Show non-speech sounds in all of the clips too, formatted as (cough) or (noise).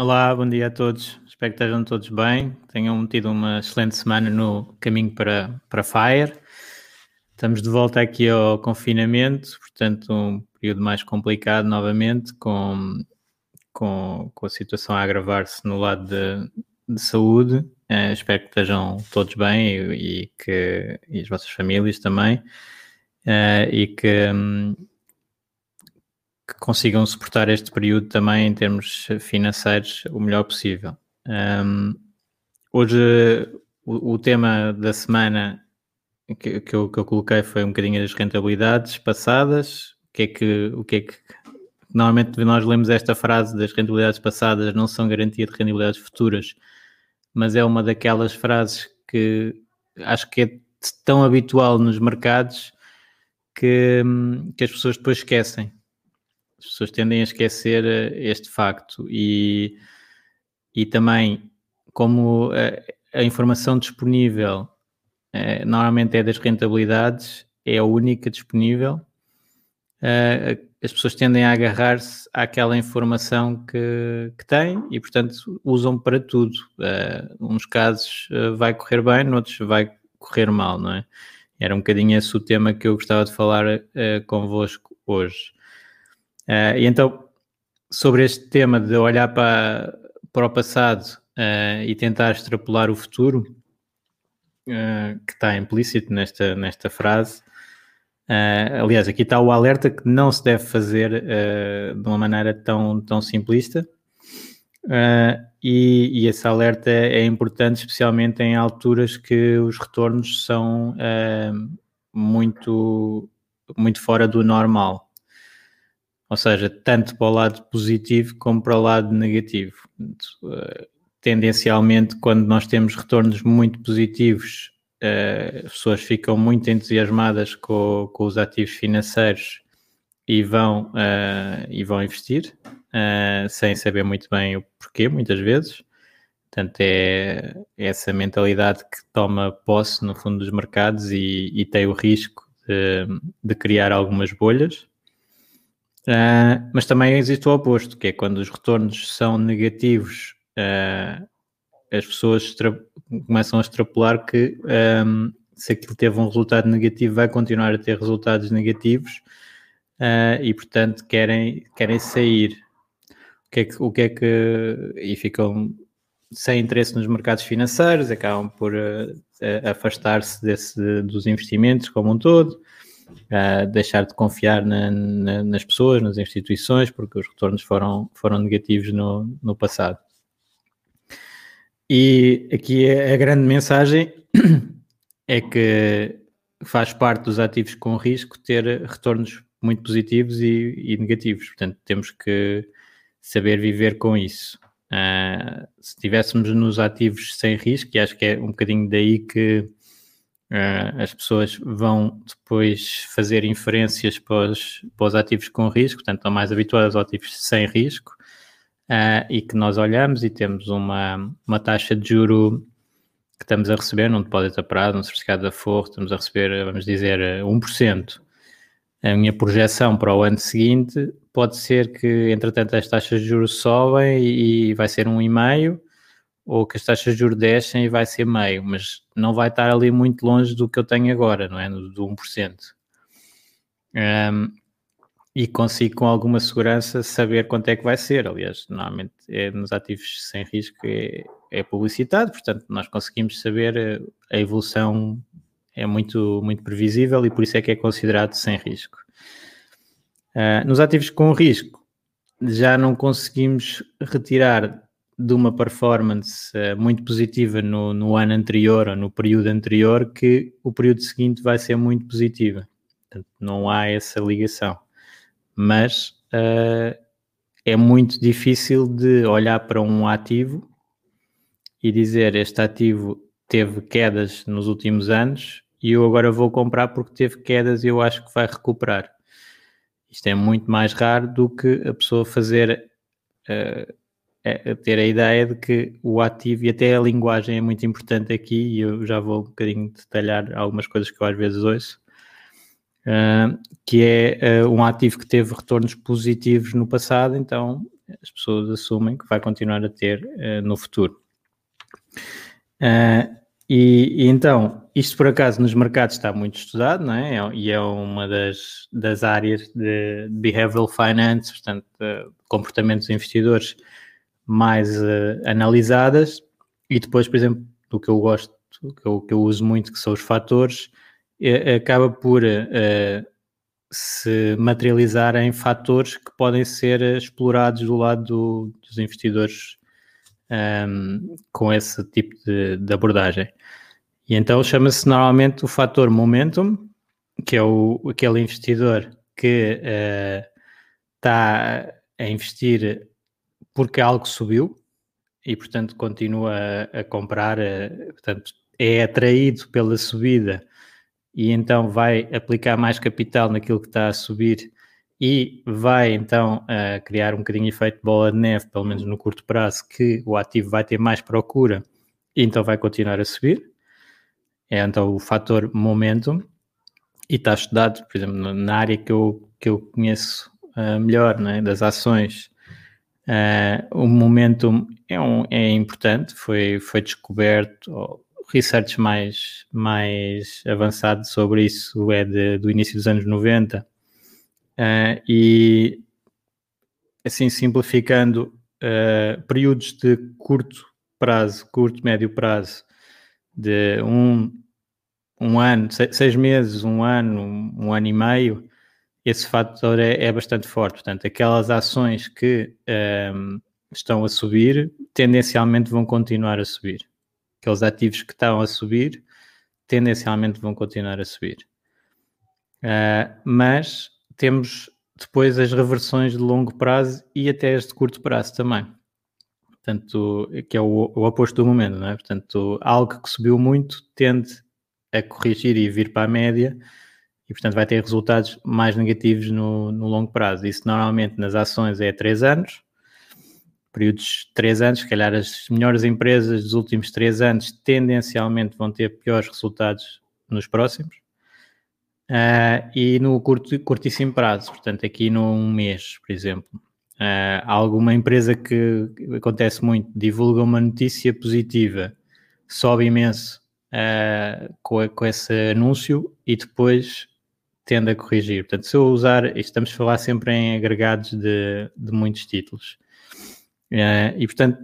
Olá, bom dia a todos. Espero que estejam todos bem. Tenham tido uma excelente semana no caminho para, para Fire. Estamos de volta aqui ao confinamento, portanto, um período mais complicado novamente, com, com, com a situação a agravar-se no lado de, de saúde. Uh, espero que estejam todos bem e, e que e as vossas famílias também. Uh, e que. Um, que consigam suportar este período também em termos financeiros o melhor possível. Um, hoje o, o, tema da semana que, que, eu, que eu coloquei foi um bocadinho das rentabilidades passadas. O que é que, o que, é que normalmente nós lemos esta frase das rentabilidades passadas não são garantia de rentabilidades futuras, mas é uma daquelas frases que acho que é tão habitual nos mercados que, que as pessoas depois esquecem. As pessoas tendem a esquecer eh, este facto e, e também como a, eh, a informação disponível é, normalmente é das rentabilidades, é a única disponível, as pessoas tendem a agarrar-se àquela informação que, que têm e, portanto, usam para tudo. É, uns casos vai correr bem, noutros vai correr mal, não é? Era um bocadinho esse o tema que eu gostava de falar convosco hoje. Uh, e então, sobre este tema de olhar para, para o passado uh, e tentar extrapolar o futuro, uh, que está implícito nesta, nesta frase, aliás, aqui está o alerta que não se deve fazer de uma maneira tão, tão simplista. E, e, esse alerta é importante, especialmente em alturas que os retornos são muito, muito fora do normal ou seja, tanto para o lado positivo como para o lado negativo. Eh, tendencialmente, quando nós temos retornos muito positivos, eh, as pessoas ficam muito entusiasmadas com, com os ativos financeiros e vão, uh, e vão investir, sem saber muito bem o porquê, muitas vezes. Portanto, é, é essa mentalidade que toma posse, no fundo, dos mercados e, e tem o risco de, de criar algumas bolhas. Uh, mas também existe o oposto, que é quando os retornos são negativos, uh, as pessoas começam a extrapolar que um, se aquilo teve um resultado negativo, vai continuar a ter resultados negativos uh, e, portanto, querem, querem sair. O que, é que, o que é que. E ficam sem interesse nos mercados financeiros, acabam por afastar-se dos investimentos como um todo deixar de confiar na, na, nas pessoas, nas instituições, porque os retornos foram, foram negativos no, no passado. E aqui a grande mensagem é que faz parte dos ativos com risco ter retornos muito positivos e, e negativos. Portanto, temos que saber viver com isso. Uh, se estivéssemos nos ativos sem risco, e acho que é um bocadinho daí que Uh, as pessoas vão depois fazer inferências para os, para os, ativos com risco, portanto, estão mais habituadas aos ativos sem risco, uh, e que nós olhamos e temos uma, uma taxa de juro que estamos a receber num depósito a prazo, num certificado de aforro, estamos a receber, vamos dizer, 1%. A minha projeção para o ano seguinte pode ser que, entretanto, as taxas de juros sobem e, e vai ser 1,5%, ou que as taxas de juros descem e vai ser meio, mas não vai estar ali muito longe do que eu tenho agora, não é? Do 1%. Um, e consigo com alguma segurança saber quanto é que vai ser. Aliás, normalmente é, nos ativos sem risco é, é publicitado, portanto nós conseguimos saber eh, a evolução é muito, muito previsível e por isso é que é considerado sem risco. Uh, nos ativos com risco, já não conseguimos retirar de uma performance uh, muito positiva no, no, ano anterior ou no período anterior que o período seguinte vai ser muito positiva. Portanto, não há essa ligação. Mas uh, é muito difícil de olhar para um ativo e dizer este ativo teve quedas nos últimos anos e eu agora vou comprar porque teve quedas e eu acho que vai recuperar. Isto é muito mais raro do que a pessoa fazer uh, é, ter a ideia de que o ativo e até a linguagem é muito importante aqui e eu já vou um bocadinho detalhar algumas coisas que eu às vezes ouço. Uh, que é uh, um ativo que teve retornos positivos no passado, então as pessoas assumem que vai continuar a ter no futuro. Uh, e, e, então, isto por acaso nos mercados está muito estudado, não é? é e é uma das, das áreas de behavioral finance, portanto, comportamentos dos investidores mais uh, analisadas. E depois, por exemplo, do que eu gosto, que eu, que eu uso muito, que são os fatores, é, acaba por uh, se materializar em fatores que podem ser explorados do lado do, dos investidores um, com esse tipo de, de, abordagem. E então chama-se normalmente o fator momentum, que é o, aquele investidor que está uh, a investir porque algo subiu e, portanto, continua a, comprar, uh, portanto, é atraído pela subida e então vai aplicar mais capital naquilo que está a subir e vai então criar um bocadinho de efeito bola de neve, pelo menos no curto prazo, que o ativo vai ter mais procura e então vai continuar a subir. É então o fator momentum e está estudado, por exemplo, na área que eu, que eu conheço uh, melhor, né, das ações. Uh, o momentum é, um, é importante, foi, foi descoberto, research mais, mais avançado sobre isso é de, do início dos anos 90, Uh, e, assim, simplificando, uh, períodos de curto prazo, curto, médio prazo, de um, um ano, seis, meses, um ano, um, ano e meio, esse fator é, é, bastante forte. Portanto, aquelas ações que um, ehm, estão a subir, tendencialmente vão continuar a subir. Aqueles ativos que estão a subir, tendencialmente vão continuar a subir. Uh, mas temos depois as reversões de longo prazo e até as de curto prazo também. Portanto, que é o, o oposto do momento, não é? Portanto, algo que subiu muito tende a corrigir e vir para a média e, portanto, vai ter resultados mais negativos no, no longo prazo. Isso normalmente nas ações é 3 anos, períodos de 3 anos, se calhar as melhores empresas dos últimos 3 anos tendencialmente vão ter piores resultados nos próximos. Uh, e no curto, curtíssimo prazo, portanto, aqui num mês, por exemplo. Uh, alguma empresa que acontece muito, divulga uma notícia positiva, sobe imenso uh, com, com esse anúncio e depois tende a corrigir. Portanto, se eu usar, estamos a falar sempre em agregados de, de muitos títulos. Uh, e, portanto,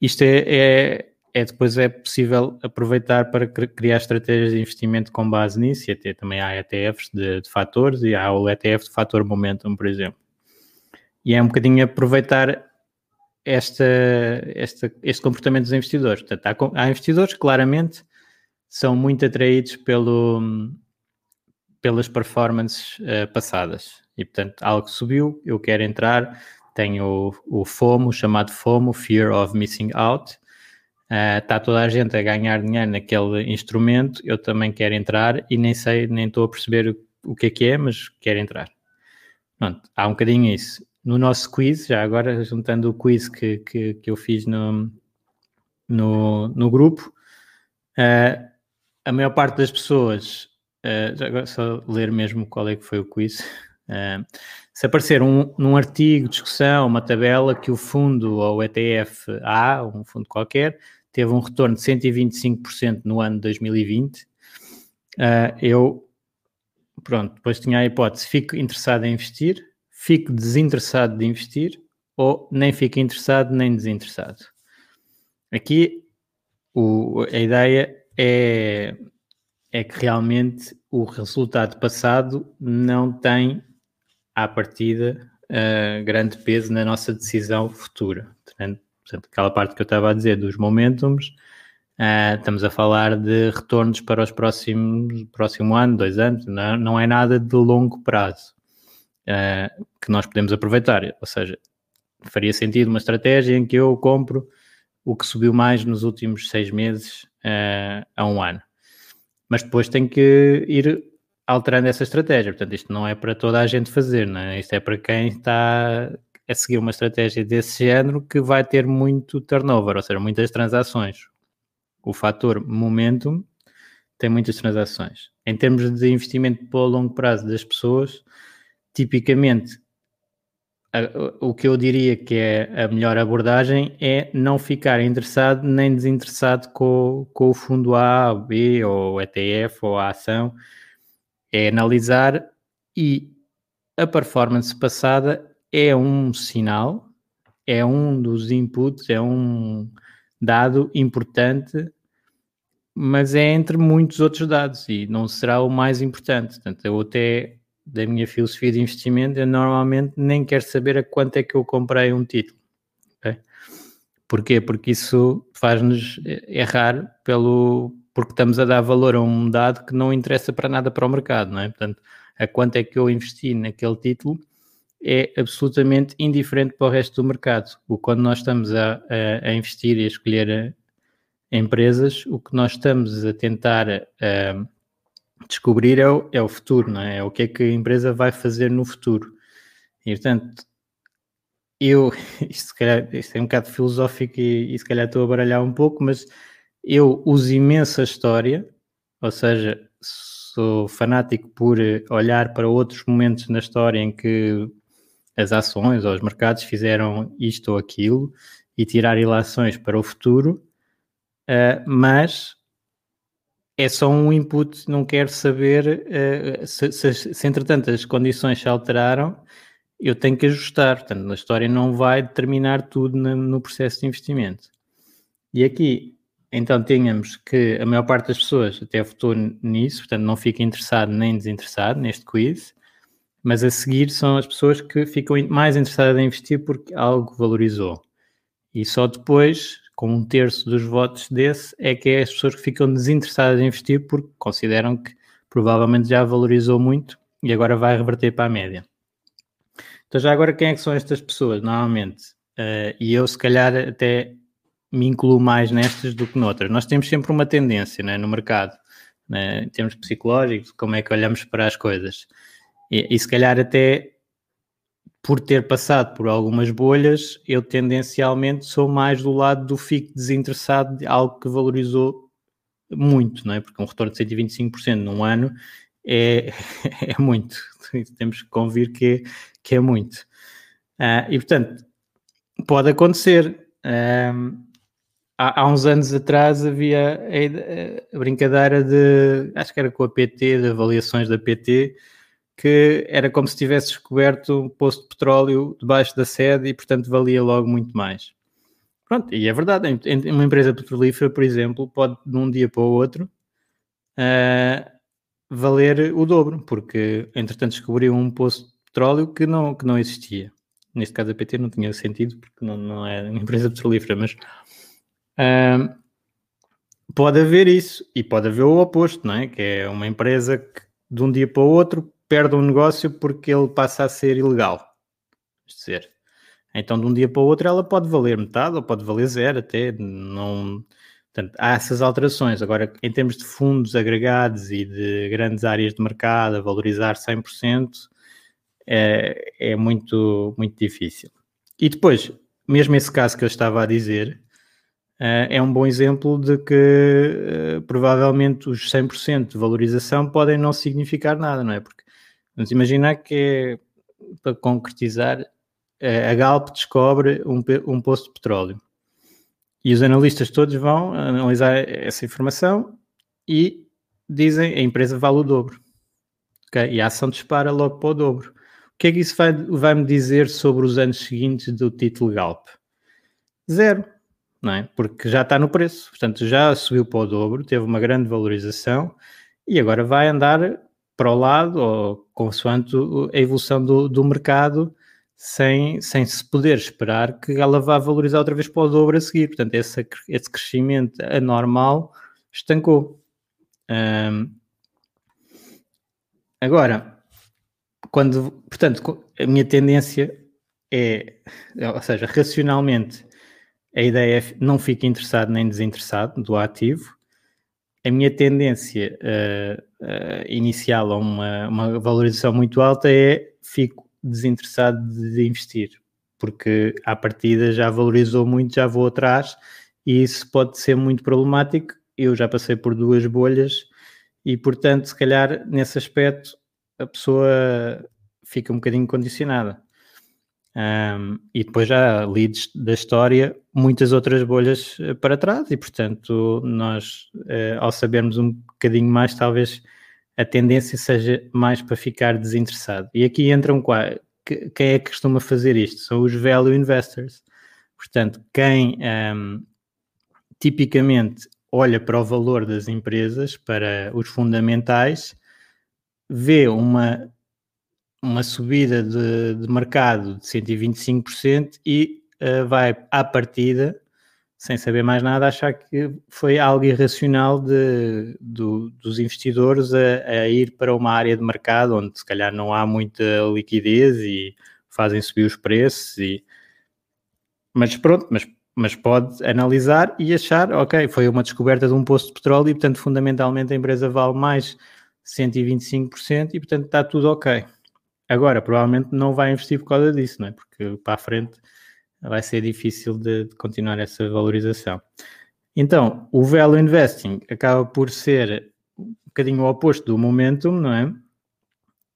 isto é, é é depois é possível aproveitar para criar estratégias de investimento com base nisso e até também há ETFs de, de fatores e há o ETF de fator momentum, por exemplo. E é um bocadinho aproveitar esta, esta, este comportamento dos investidores. Portanto, há, há investidores que claramente são muito atraídos pelo, pelas performances uh, passadas. E, portanto, algo subiu, eu quero entrar, tenho o, o FOMO, chamado FOMO, Fear of Missing Out, está ah, toda a gente a ganhar dinheiro naquele instrumento, eu também quero entrar e nem sei, nem estou a perceber o, o que é que é, mas quero entrar. Pronto, há um bocadinho isso. No nosso quiz, já agora juntando o quiz que, que, que eu fiz no, no, no grupo, uh, a maior parte das pessoas, uh, agora só ler mesmo qual é que foi o quiz, uh, se aparecer um, num artigo, discussão, uma tabela que o fundo ou ETF A, um fundo qualquer, teve um retorno de 125% no ano de 2020. Uh, ah, eu, pronto, depois tinha a hipótese, fico interessado em investir, fico desinteressado de investir ou nem fico interessado nem desinteressado. Aqui o, a ideia é, é que realmente o resultado passado não tem, à partida, uh, grande peso na nossa decisão futura. Portanto, aquela parte que eu estava a dizer dos momentums, uh, estamos a falar de retornos para os próximos próximo ano, dois anos, não, não é nada de longo prazo uh, que nós podemos aproveitar. Ou seja, faria sentido uma estratégia em que eu compro o que subiu mais nos últimos seis meses uh, a um ano. Mas depois tem que ir alterando essa estratégia. Portanto, isto não é para toda a gente fazer, não é? Isto é para quem está a seguir uma estratégia desse género que vai ter muito turnover, ou seja, muitas transações. O fator momentum tem muitas transações. Em termos de investimento para o longo prazo das pessoas, tipicamente o que eu diria que é a melhor abordagem é não ficar interessado nem desinteressado com, com o fundo A, B, ou ETF, ou a ação. É analisar e a performance passada é um sinal, é um dos inputs, é um dado importante, mas é entre muitos outros dados e não será o mais importante. Portanto, eu até da minha filosofia de investimento, eu normalmente nem quero saber a quanto é que eu comprei um título. Okay? Porquê? Porque isso faz-nos errar pelo porque estamos a dar valor a um dado que não interessa para nada para o mercado, não é? Portanto, a quanto é que eu investi naquele título é absolutamente indiferente para o resto do mercado. O quando nós estamos a, a, a investir e a escolher eh, empresas, o que nós estamos a tentar uh, descobrir é o, é o futuro, não é? É o que é que a empresa vai fazer no futuro. E, portanto, eu, (laughs) isto, se calhar, isto é um bocado filosófico e, e se calhar estou a baralhar um pouco, mas eu uso imensa história, ou seja, sou fanático por olhar para outros momentos na história em que as ações ou os mercados fizeram isto ou aquilo e tirar ilações para o futuro, uh, mas é só um input, não quero saber uh, se, se, se, entretanto as condições se alteraram, eu tenho que ajustar. Portanto, a história não vai determinar tudo no, no processo de investimento. E aqui, então, tínhamos que a maior parte das pessoas até votou nisso, portanto, não fica interessado nem desinteressado neste quiz, mas a seguir são as pessoas que ficam mais interessadas em investir porque algo valorizou. E só depois com um terço dos votos desse, é que é as pessoas que ficam desinteressadas em investir porque consideram que provavelmente já valorizou muito e agora vai reverter para a média. Então, já agora, quem é que são estas pessoas? Normalmente, uh, e eu se calhar até me incluo mais nestas do que noutras. Nós temos sempre uma tendência né, no mercado, né, em termos psicológicos, como é que olhamos para as coisas. E, e se calhar até por ter passado por algumas bolhas, eu tendencialmente sou mais do lado do fico desinteressado de algo que valorizou muito, não é? Porque um retorno de 125% num ano é, (laughs) é muito. Temos que convir que, que é muito. Uh, e portanto, pode acontecer. Há, há, uns anos atrás havia a, a, brincadeira de, acho que era com a PT, de avaliações da PT, que era como se tivesse descoberto um poço de petróleo debaixo da sede e, portanto, valia logo muito mais. Pronto, e é verdade, uma empresa petrolífera, por exemplo, pode de um dia para o outro uh, valer o dobro, porque entretanto descobriu um poço de petróleo que não, que não existia. Neste caso a PT não tinha sentido, porque não, não é uma empresa petrolífera, mas uh, pode haver isso, e pode haver o oposto, não é? Que é uma empresa que de um dia para o outro perde um negócio porque ele passa a ser ilegal. Dizer. Então, de um dia para o outro, ela pode valer metade ou pode valer zero, até. Não... Portanto, há essas alterações. Agora, em termos de fundos agregados e de grandes áreas de mercado, a valorizar 100%, é, é muito, muito difícil. E depois, mesmo esse caso que eu estava a dizer, Uh, é um bom exemplo de que uh, provavelmente os 100% de valorização podem não significar nada, não é? Porque Vamos imaginar que para concretizar, a Galp descobre um, um poço de petróleo. E os analistas todos vão analisar essa informação e dizem a empresa vale o dobro. Okay? E a ação dispara logo para o dobro. que é que isso vai, vai me dizer sobre os anos seguintes do título Galp? Zero, não é? Porque já está no preço, portanto já subiu para o dobro, teve uma grande valorização e agora vai andar para o lado, ou consoante a evolução do, do mercado, sem, sem se poder esperar que ela vá valorizar outra vez para o dobro a seguir. Portanto, esse, esse crescimento anormal estancou. Agora, quando, portanto, a minha tendência é, ou seja, racionalmente, a ideia é não fico interessado nem desinteressado do ativo. A minha tendência uh, uh, inicial a uma, uma valorização muito alta é fico desinteressado de investir, porque à partida já valorizou muito, já vou atrás, e isso pode ser muito problemático. Eu já passei por duas bolhas e, portanto, se calhar nesse aspecto a pessoa fica um bocadinho condicionada. Um, e depois já li da história muitas outras bolhas eh, para trás, e portanto, nós, uh, ao sabermos um bocadinho mais, talvez a tendência seja mais para ficar desinteressado. E aqui entram quem é que costuma fazer isto? São os value investors. Portanto, quem um, tipicamente olha para o valor das empresas, para os fundamentais, vê uma, uma subida de, de mercado de 125% e uh, vai à partida sem saber mais nada, achar que foi algo irracional de, do, dos investidores a, a, ir para uma área de mercado onde se calhar não há muita liquidez e fazem subir os preços. E... Mas pronto, mas, mas pode analisar e achar, ok, foi uma descoberta de um poço de petróleo e portanto fundamentalmente a empresa vale mais 125% e portanto está tudo ok. Agora, provavelmente não vai investir por causa disso, não é? Porque para a frente vai ser difícil de, de continuar essa valorização. Então, o value investing acaba por ser um bocadinho o oposto do momentum, não é?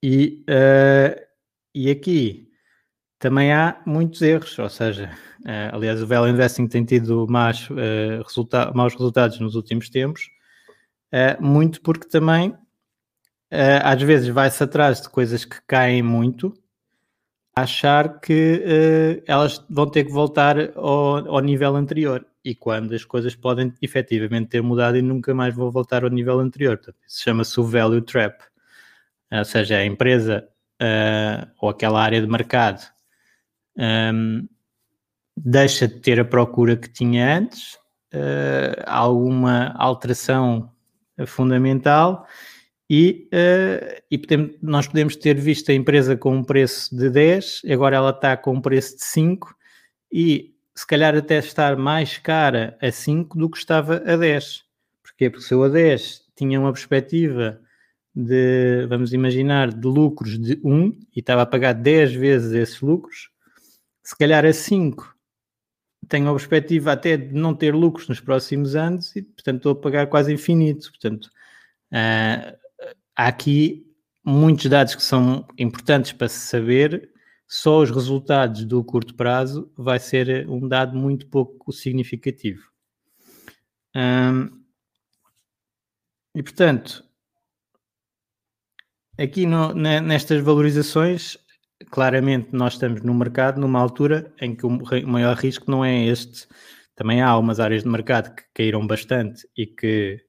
E, uh, e aqui também há muitos erros, ou seja, uh, aliás, o value investing tem tido más, uh, resulta maus resultados nos últimos tempos, muito porque também às vezes vai-se atrás de coisas que caem muito achar que uh, elas vão ter que voltar ao, ao, nível anterior e quando as coisas podem efetivamente ter mudado e nunca mais vão voltar ao nível anterior. Portanto, isso chama-se o value trap, ou seja, a empresa uh, ou aquela área de mercado um, ehm, deixa de ter a procura que tinha antes, uh, alguma alteração fundamental e, uh, e podemos, nós podemos ter visto a empresa com um preço de 10, agora ela está com um preço de 5 e se calhar até estar mais cara a 5 do que estava a 10. Porquê? Porque se eu a 10 tinha uma perspectiva de, vamos imaginar, de lucros de 1 e estava a pagar 10 vezes esses lucros, se calhar a 5 tenho a perspectiva até de não ter lucros nos próximos anos e, portanto, estou a pagar quase infinito. Portanto, uh, há aqui muitos dados que são importantes para se saber, só os resultados do curto prazo vai ser um dado muito pouco significativo. Hum, e portanto, aqui no, nestas valorizações, claramente nós estamos no mercado numa altura em que o maior risco não é este. Também há algumas áreas de mercado que caíram bastante e que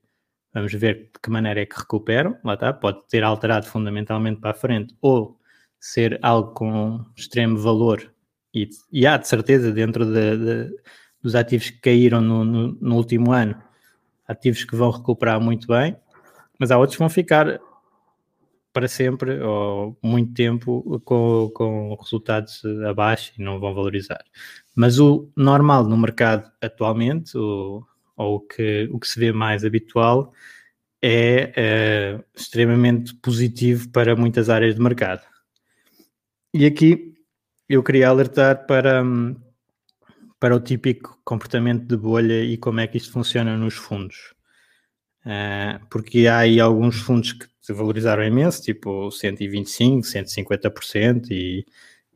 Vamos ver de que maneira é que recuperam. Lá está, pode ter alterado fundamentalmente para a frente ou ser algo com extremo valor e, e há de certeza dentro de, de, dos ativos que caíram no, no, no, último ano, ativos que vão recuperar muito bem, mas há outros que vão ficar para sempre ou muito tempo com, com resultados abaixo e não vão valorizar. Mas o normal no mercado atualmente, o, ou o que, o que se vê mais habitual, é, é extremamente positivo para muitas áreas de mercado. E aqui eu queria alertar para, para o típico comportamento de bolha e como é que isto funciona nos fundos. Uh, porque há aí alguns fundos que se valorizaram imenso, tipo 125%, 150% e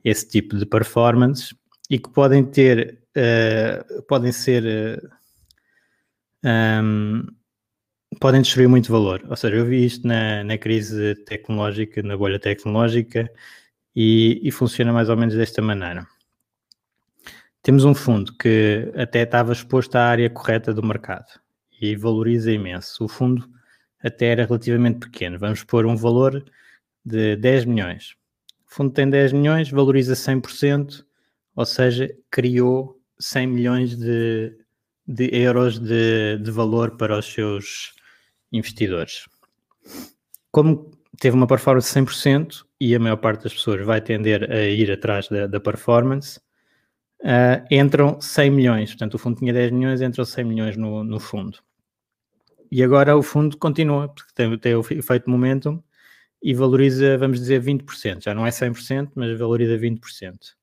esse tipo de performance, e que podem ter, uh, podem ser uh, um, podem destruir muito valor. Ou seja, eu vi isto na, na crise tecnológica, na bolha tecnológica, E, e funciona mais ou menos desta maneira. Temos um fundo que até estava exposto à área correta do mercado e valoriza imenso. O fundo até era relativamente pequeno. Vamos pôr um valor de 10 milhões. O fundo tem 10 milhões, valoriza 100%, ou seja, criou 100 milhões de, de euros de, de valor para os seus investidores. Como teve uma performance de 100% e a maior parte das pessoas vai tender a ir atrás da, da performance, uh, entram 100 milhões. Portanto, o fundo tinha 10 milhões, entram 100 milhões no, no fundo. E agora o fundo continua, porque tem, tem o efeito momentum e valoriza, vamos dizer, 20%. Já não é 100%, mas valoriza 20%.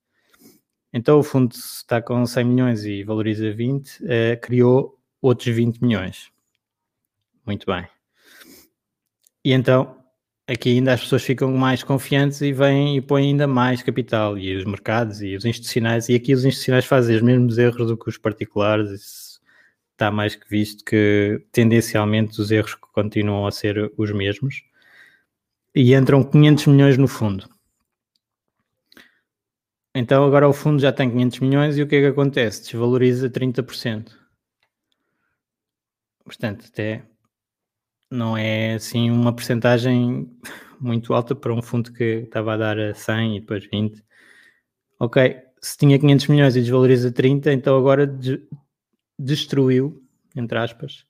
Então o fundo está com 100 milhões e valoriza 20, eh, criou outros 20 milhões. Muito bem. E então aqui ainda as pessoas ficam mais confiantes e vêm e põem ainda mais capital, e os mercados e os institucionais, e aqui os institucionais fazem os mesmos erros do que os particulares, isso está mais que visto que tendencialmente os erros continuam a ser os mesmos, e entram 500 milhões no fundo. Então agora o fundo já tem 500 milhões e o que é que acontece? Desvaloriza 30%. Portanto, até não é assim uma percentagem muito alta para um fundo que estava a dar 100 e depois 20. Ok, se tinha 500 milhões e desvaloriza 30, então agora de destruiu, entre aspas,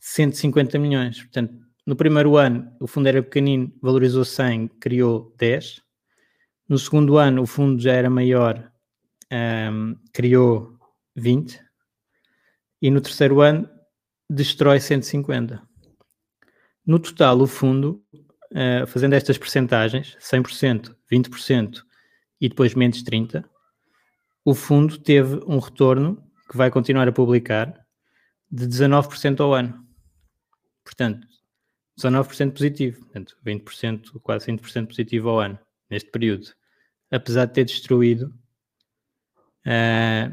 150 milhões. Portanto, no primeiro ano o fundo era pequenino, valorizou 100, criou 10 no segundo ano, o fundo já era maior, um, criou 20. E no terceiro ano, destrói 150. No total, o fundo, uh, fazendo estas percentagens, 100%, 20% e depois menos 30%, o fundo teve um retorno, que vai continuar a publicar, de 19% ao ano. Portanto, 19% positivo, portanto, 20%, quase 20% positivo ao ano neste período, apesar de ter destruído uh, ah,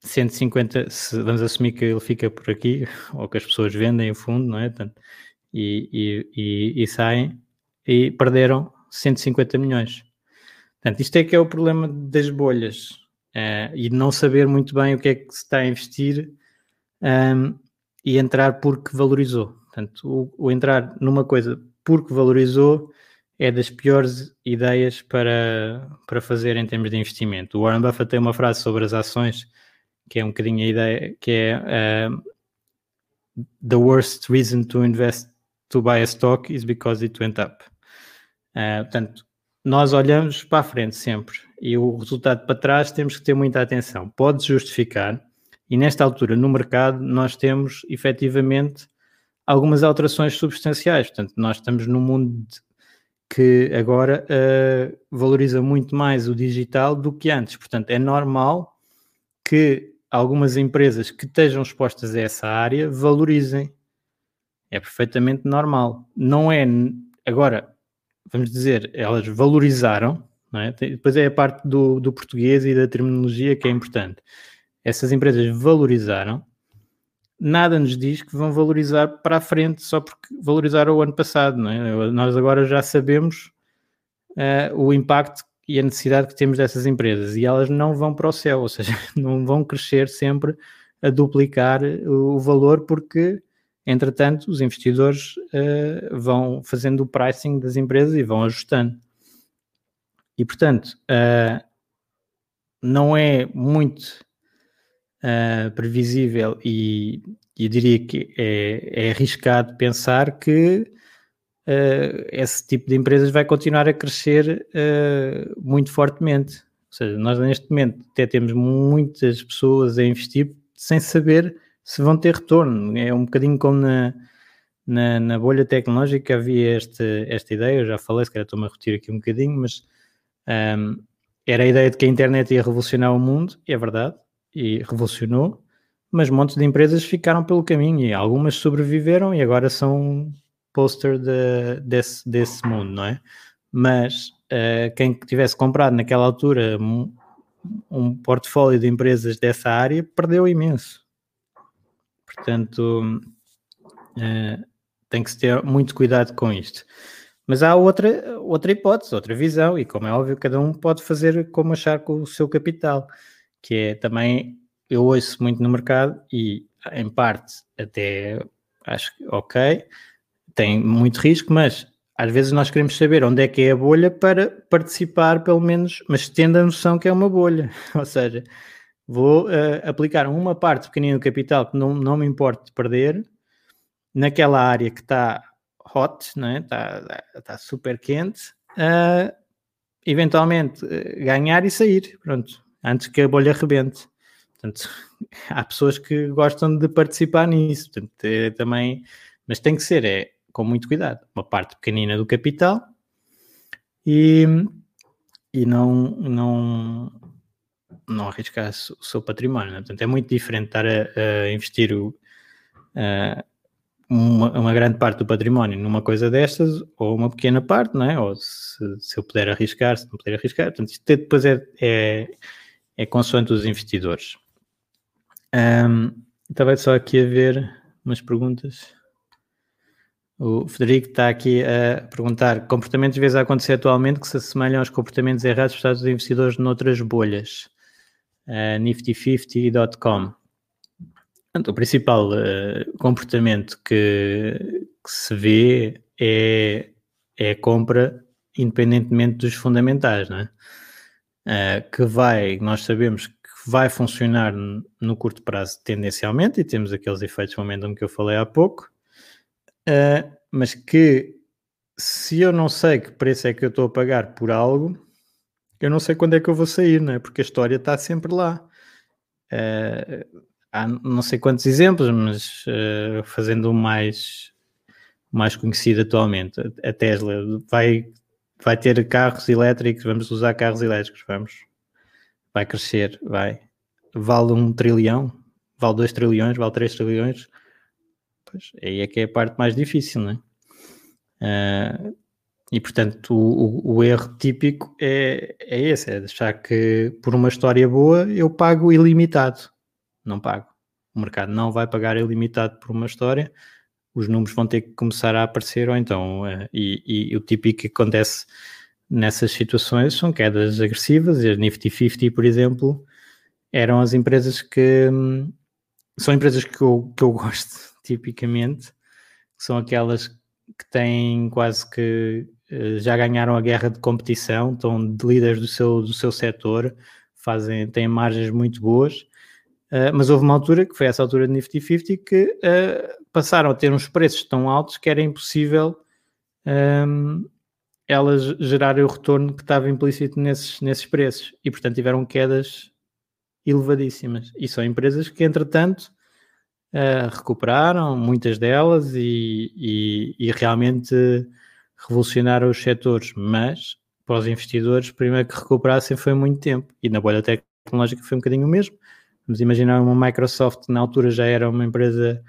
150, se vamos assumir que ele fica por aqui, (laughs) ou que as pessoas vendem o fundo, não é? Portanto, e, e, e, e, saem e perderam 150 milhões. Portanto, isto é que é o problema das bolhas uh, e não saber muito bem o que é que se está a investir um, e entrar porque valorizou. Portanto, o, o entrar numa coisa porque valorizou é das piores ideias para, para fazer em termos de investimento. O Warren Buffett tem uma frase sobre as ações que é um bocadinho a ideia, que é uh, the worst reason to invest to buy a stock is because it went up. Uh, portanto, nós olhamos para a frente sempre e o resultado para trás temos que ter muita atenção. Pode justificar, e nesta altura no mercado nós temos efetivamente algumas alterações substanciais. Portanto, nós estamos num mundo de que agora uh, valoriza muito mais o digital do que antes. Portanto, é normal que algumas empresas que estejam expostas a essa área valorizem. É perfeitamente normal. Não é. Agora, vamos dizer, elas valorizaram, é? depois é a parte do, do português e da terminologia que é importante. Essas empresas valorizaram nada nos diz que vão valorizar para a frente só porque valorizaram o ano passado. Não é? Nós agora já sabemos uh, o impacto e a necessidade que temos dessas empresas e elas não vão para o céu, ou seja, (laughs) não vão crescer sempre a duplicar o valor porque, entretanto, os investidores uh, vão fazendo o pricing das empresas e vão ajustando. E, portanto, uh, não é muito uh, previsível e, e diria que é, é arriscado pensar que uh, esse tipo de empresas vai continuar a crescer uh, muito fortemente. Ou seja, nós neste momento até temos muitas pessoas a investir sem saber se vão ter retorno. É um bocadinho como na, na, na bolha tecnológica havia esta, esta ideia, eu já falei, se calhar estou-me a repetir aqui um bocadinho, mas um, era a ideia de que a internet ia revolucionar o mundo, e é verdade, e revolucionou, mas montes de empresas ficaram pelo caminho e algumas sobreviveram e agora são poster de, desse, desse mundo, não é? Mas uh, quem tivesse comprado naquela altura um, um portfólio de empresas dessa área perdeu imenso. Portanto, uh, tem que se ter muito cuidado com isto. Mas há outra, outra hipótese, outra visão, e como é óbvio, cada um pode fazer como achar com o seu capital, que é também, eu ouço muito no mercado e em parte até acho que ok, tem muito risco, mas às vezes nós queremos saber onde é que é a bolha para participar, pelo menos, mas tendo a noção que é uma bolha. (laughs) Ou seja, vou uh, aplicar uma parte pequenina do capital que não, não me importa perder naquela área que está hot, não é? está, está super quente, uh, eventualmente uh, ganhar e sair, pronto, antes que a bolha rebente. Portanto, (laughs) há pessoas que gostam de participar nisso, portanto, é, também, mas tem que ser é, com muito cuidado, uma parte pequenina do capital e, e não, não, não arriscar o seu património. Né? Portanto, é muito diferente estar a, a investir o, uh, uma, uma, grande parte do património numa coisa destas, ou uma pequena parte, não é? Ou se, se eu puder arriscar, se não puder arriscar. Portanto, isto depois é, é, é consoante os investidores. Um, estava só aqui a ver umas perguntas. O Federico está aqui a perguntar: comportamentos vezes a acontecer atualmente que se assemelham aos comportamentos errados dos investidores noutras bolhas? Uh, Nifty50.com. Portanto, o principal uh, comportamento que, que, se vê é, é a compra independentemente dos fundamentais, não é? Uh, que vai, nós sabemos que vai funcionar no curto prazo tendencialmente, e temos aqueles efeitos momentum que eu falei há pouco, uh, mas que se eu não sei que preço é que eu estou a pagar por algo, eu não sei quando é que eu vou sair, não é? Porque a história está sempre lá. Uh, há não sei quantos exemplos, mas uh, fazendo o mais, mais conhecido atualmente, a Tesla vai, vai ter carros elétricos, vamos usar carros elétricos, vamos, vai crescer, vai, vale um trilhão, vale dois trilhões, vale três trilhões, pois aí é que é a parte mais difícil, não é? Uh, e portanto o, o, o, erro típico é, é esse, é deixar que por uma história boa eu pago ilimitado não pago. O mercado não vai pagar ilimitado por uma história, os números vão ter que começar a aparecer, ou então, uh, e, e, o típico que acontece nessas situações são quedas agressivas, e a Nifty 50, por exemplo, eram as empresas que hum, são empresas que eu, que eu (laughs) gosto tipicamente, são aquelas que têm quase que uh, já ganharam a guerra de competição, estão de líderes do seu, do seu setor, fazem, têm margens muito boas Uh, mas houve uma altura, que foi essa altura de Nifty 50, que uh, passaram a ter uns preços tão altos que era impossível um, elas gerarem o retorno que estava implícito nesses, nesses preços. E, portanto, tiveram quedas elevadíssimas. E são empresas que, entretanto, uh, recuperaram, muitas delas, e, e, e realmente revolucionaram os setores. Mas, para os investidores, primeiro que recuperassem foi muito tempo. E na bolha tecnológica foi um bocadinho o mesmo Vamos imaginar uma Microsoft na altura já era uma empresa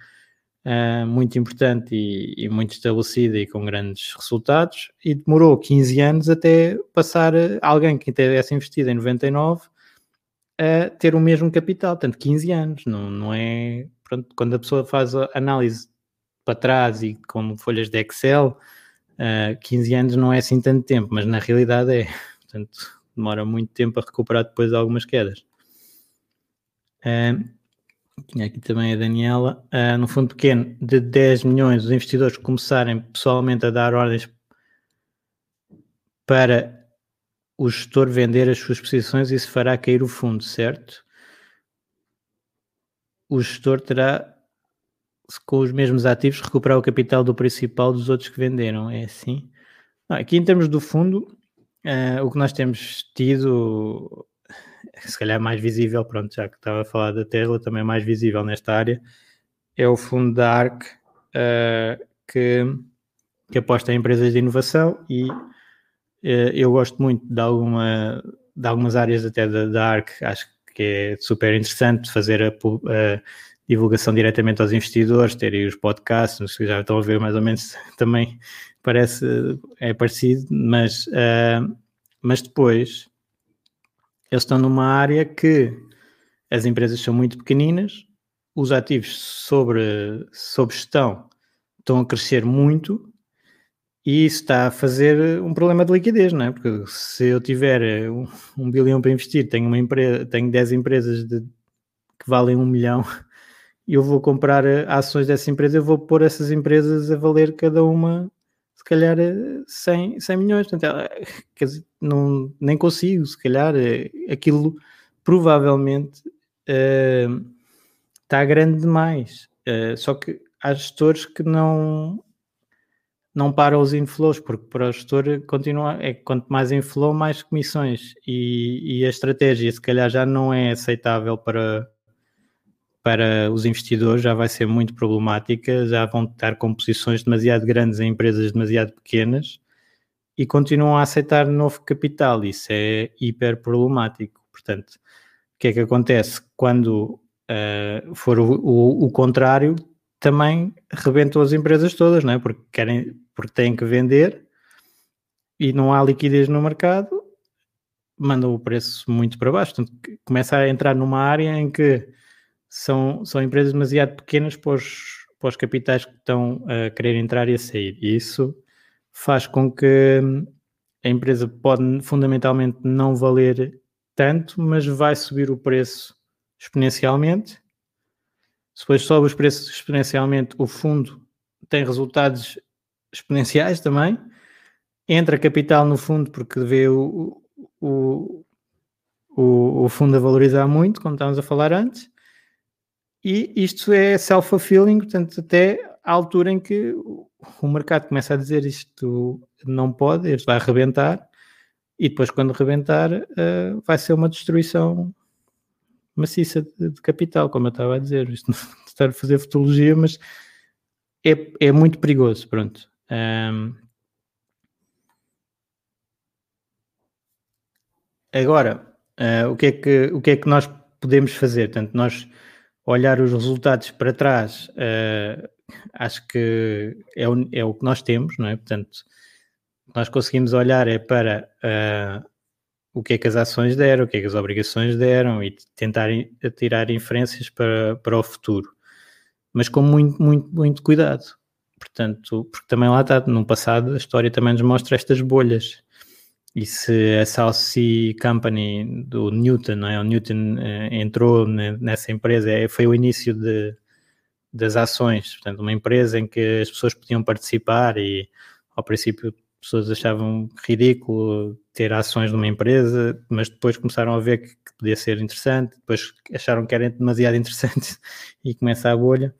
uh, muito importante e, e, muito estabelecida e com grandes resultados, e demorou 15 anos até passar alguém que tivesse investido em 99 a ter o mesmo capital, tanto 15 anos, não, não é. Pronto, quando a pessoa faz a análise para trás e com folhas de Excel, uh, ah, 15 anos não é assim tanto tempo, mas na realidade é. Portanto, demora muito tempo a recuperar depois de algumas quedas. Tinha aqui também a Daniela. Uh, no fundo pequeno, de 10 milhões, os investidores começarem pessoalmente a dar ordens para o gestor vender as suas posições, isso fará cair o fundo, certo? O gestor terá, com os mesmos ativos, recuperar o capital do principal dos outros que venderam. É assim? Não, aqui, em termos do fundo, uh, o que nós temos tido (laughs) se calhar mais visível, pronto, já que estava a falar da Tesla, também mais visível nesta área, é o fundo da ARC uh, que, que aposta em empresas de inovação e uh, eu gosto muito de, alguma, de algumas áreas até da, da ARC, acho que é super interessante fazer a, a divulgação diretamente aos investidores, terem os podcasts, já estão a ver mais ou menos (laughs) também parece, é parecido, mas, uh, mas depois eles estão numa área que as empresas são muito pequeninas, os ativos sobre, sobre gestão estão a crescer muito E isso está a fazer um problema de liquidez, não é? Porque se eu tiver um, um bilhão para investir, tenho uma empresa, tenho 10 empresas de, que valem um milhão, e (laughs) eu vou comprar ações dessa empresa, eu vou pôr essas empresas a valer cada uma, se calhar, 100, 100 milhões. Portanto, (laughs) dizer, não, nem consigo, se calhar, aquilo provavelmente uh, está grande demais. Uh, só que há gestores que não não param os inflows, porque para o gestor continua, é quanto mais inflow, mais comissões. E, e, a estratégia, se calhar, já não é aceitável para, para os investidores, já vai ser muito problemática, já vão estar com posições demasiado grandes em empresas demasiado pequenas e continuam a aceitar novo capital. Isso é hiper problemático. Portanto, o que é que acontece? Quando uh, for o, o, o contrário, também rebentam as empresas todas, não é? Porque querem, porque têm que vender e não há liquidez no mercado, mandam o preço muito para baixo. Portanto, começa a entrar numa área em que são, são empresas demasiado pequenas para os, para os capitais que estão a querer entrar e a sair. E isso faz com que a empresa pode fundamentalmente não valer tanto, mas vai subir o preço exponencialmente se depois sobe os preços exponencialmente, o fundo tem resultados exponenciais também. Entra capital no fundo porque vê o, o, o, o fundo a valorizar muito, como estávamos a falar antes. E isto é self-fulfilling, portanto, até à altura em que o mercado começa a dizer isto não pode, isto vai arrebentar, e depois, quando arrebentar, uh, vai ser uma destruição maciça de, de, capital, como eu estava a dizer. Isto não (laughs) estar a fazer fotologia, mas é, é muito perigoso, pronto. Um, agora, uh, o, que é que, o que é que nós podemos fazer? Portanto, nós olhar os resultados para trás, uh, acho que é o, é o que nós temos, não é? Portanto, nós conseguimos olhar é para uh, o que é que as ações deram, o que é que as obrigações deram e tentar tirar inferências para, para o futuro. Mas com muito, muito, muito cuidado. Portanto, porque também lá está, no passado, a história também nos mostra estas bolhas. E se a South Sea Company do Newton, não é? o Newton uh, entrou nessa empresa, é, foi o início de, das ações, portanto, uma empresa em que as pessoas podiam participar e ao princípio pessoas achavam ridículo ter ações numa empresa, mas depois começaram a ver que, que podia ser interessante, depois acharam que era demasiado interessante (laughs) e começa a bolha.